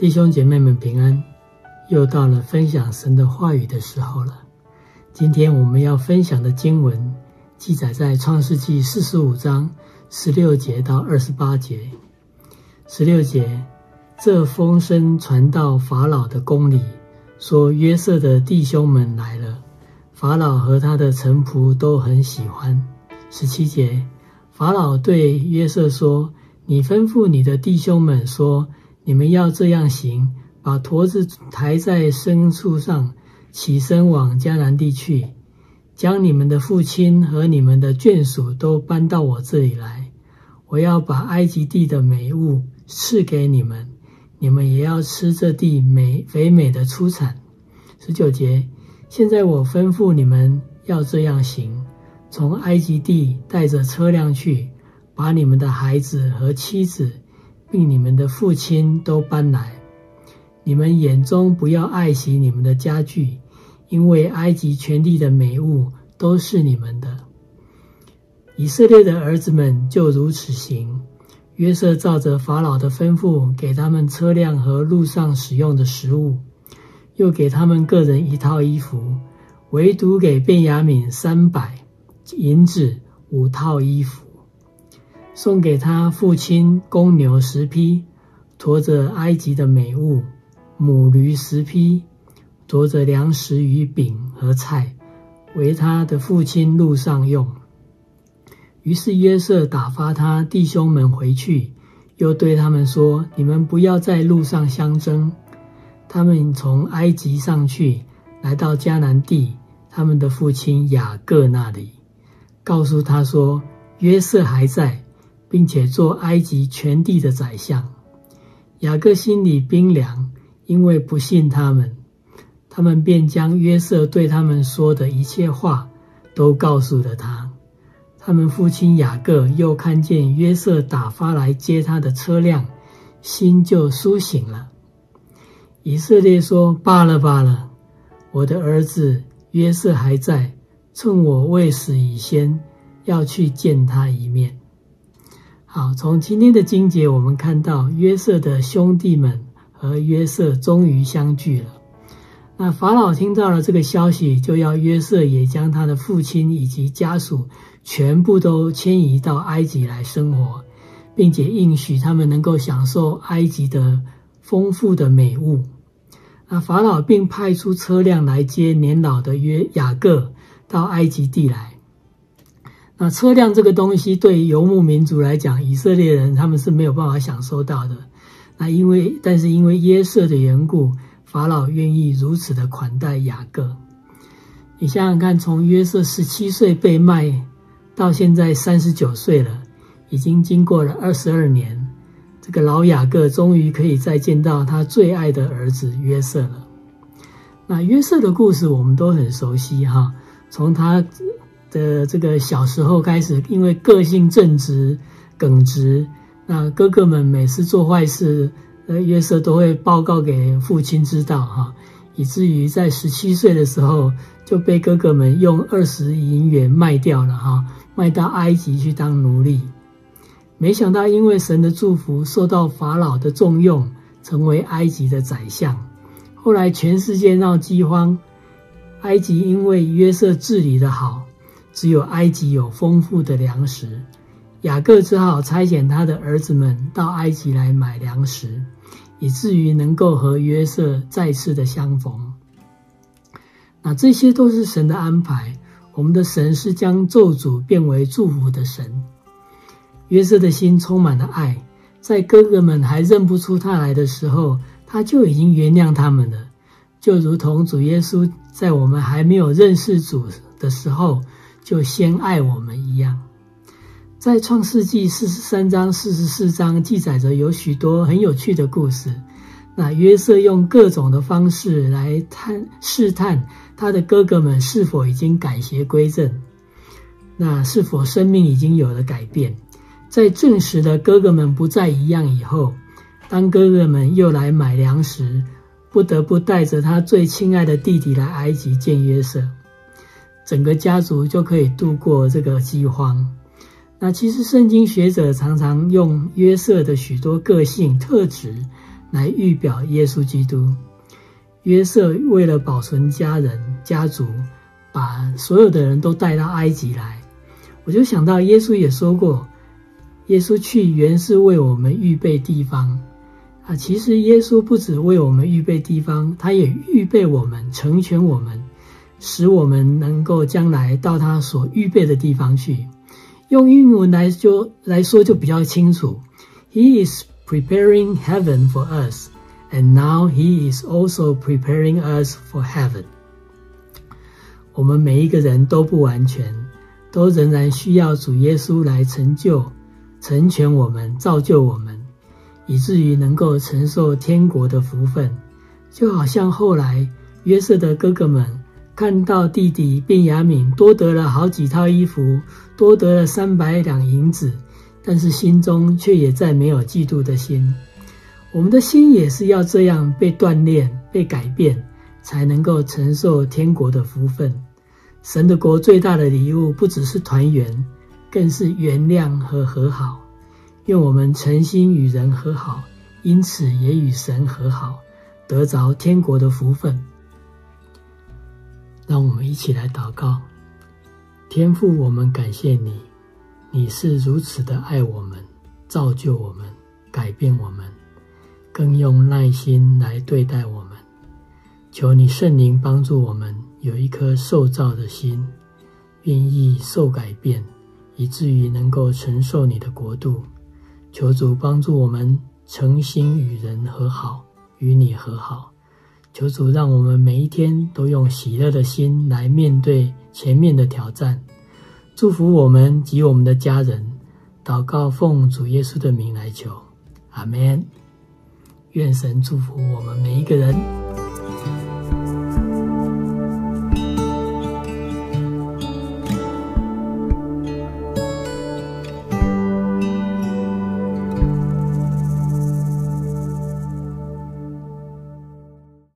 弟兄姐妹们平安，又到了分享神的话语的时候了。今天我们要分享的经文记载在创世纪四十五章十六节到二十八节。十六节，这风声传到法老的宫里，说约瑟的弟兄们来了。法老和他的臣仆都很喜欢。十七节，法老对约瑟说：“你吩咐你的弟兄们说。”你们要这样行：把驼子抬在牲畜上，起身往迦南地去，将你们的父亲和你们的眷属都搬到我这里来。我要把埃及地的美物赐给你们，你们也要吃这地美肥美的出产。十九节，现在我吩咐你们要这样行：从埃及地带着车辆去，把你们的孩子和妻子。并你们的父亲都搬来，你们眼中不要爱惜你们的家具，因为埃及全地的美物都是你们的。以色列的儿子们就如此行。约瑟照着法老的吩咐，给他们车辆和路上使用的食物，又给他们个人一套衣服，唯独给便雅悯三百银子五套衣服。送给他父亲公牛十匹，驮着埃及的美物；母驴十匹，驮着粮食与饼和菜，为他的父亲路上用。于是约瑟打发他弟兄们回去，又对他们说：“你们不要在路上相争。”他们从埃及上去，来到迦南地，他们的父亲雅各那里，告诉他说：“约瑟还在。”并且做埃及全地的宰相，雅各心里冰凉，因为不信他们。他们便将约瑟对他们说的一切话都告诉了他。他们父亲雅各又看见约瑟打发来接他的车辆，心就苏醒了。以色列说：“罢了罢了，我的儿子约瑟还在，趁我未死以先，要去见他一面。”好，从今天的经节，我们看到约瑟的兄弟们和约瑟终于相聚了。那法老听到了这个消息，就要约瑟也将他的父亲以及家属全部都迁移到埃及来生活，并且应许他们能够享受埃及的丰富的美物。那法老并派出车辆来接年老的约雅各到埃及地来。那车辆这个东西，对游牧民族来讲，以色列人他们是没有办法享受到的。那因为，但是因为约瑟的缘故，法老愿意如此的款待雅各。你想想看，从约瑟十七岁被卖到现在三十九岁了，已经经过了二十二年，这个老雅各终于可以再见到他最爱的儿子约瑟了。那约瑟的故事我们都很熟悉哈，从他。的这个小时候开始，因为个性正直、耿直，那哥哥们每次做坏事，呃，约瑟都会报告给父亲知道，哈，以至于在十七岁的时候就被哥哥们用二十银元卖掉了，哈，卖到埃及去当奴隶。没想到因为神的祝福，受到法老的重用，成为埃及的宰相。后来全世界闹饥荒，埃及因为约瑟治理得好。只有埃及有丰富的粮食，雅各只好差遣他的儿子们到埃及来买粮食，以至于能够和约瑟再次的相逢。那这些都是神的安排。我们的神是将咒诅变为祝福的神。约瑟的心充满了爱，在哥哥们还认不出他来的时候，他就已经原谅他们了，就如同主耶稣在我们还没有认识主的时候。就先爱我们一样，在创世纪四十三章、四十四章记载着有许多很有趣的故事。那约瑟用各种的方式来探试探他的哥哥们是否已经改邪归正，那是否生命已经有了改变。在证实了哥哥们不再一样以后，当哥哥们又来买粮食，不得不带着他最亲爱的弟弟来埃及见约瑟。整个家族就可以度过这个饥荒。那其实圣经学者常常用约瑟的许多个性特质来预表耶稣基督。约瑟为了保存家人家族，把所有的人都带到埃及来。我就想到耶稣也说过，耶稣去原是为我们预备地方啊。其实耶稣不只为我们预备地方，他也预备我们，成全我们，使我们能够将来到他所预备的地方去。用英文来就来说就比较清楚。He is preparing heaven for us. And now he is also preparing us for heaven. 我们每一个人都不完全，都仍然需要主耶稣来成就、成全我们、造就我们，以至于能够承受天国的福分。就好像后来约瑟的哥哥们看到弟弟便雅敏多得了好几套衣服，多得了三百两银子，但是心中却也再没有嫉妒的心。我们的心也是要这样被锻炼、被改变，才能够承受天国的福分。神的国最大的礼物，不只是团圆，更是原谅和和好。愿我们诚心与人和好，因此也与神和好，得着天国的福分。让我们一起来祷告：天父，我们感谢你，你是如此的爱我们，造就我们，改变我们。更用耐心来对待我们，求你圣灵帮助我们有一颗受造的心，愿意受改变，以至于能够承受你的国度。求主帮助我们诚心与人和好，与你和好。求主让我们每一天都用喜乐的心来面对前面的挑战。祝福我们及我们的家人。祷告奉主耶稣的名来求，阿门。愿神祝福我们每一个人。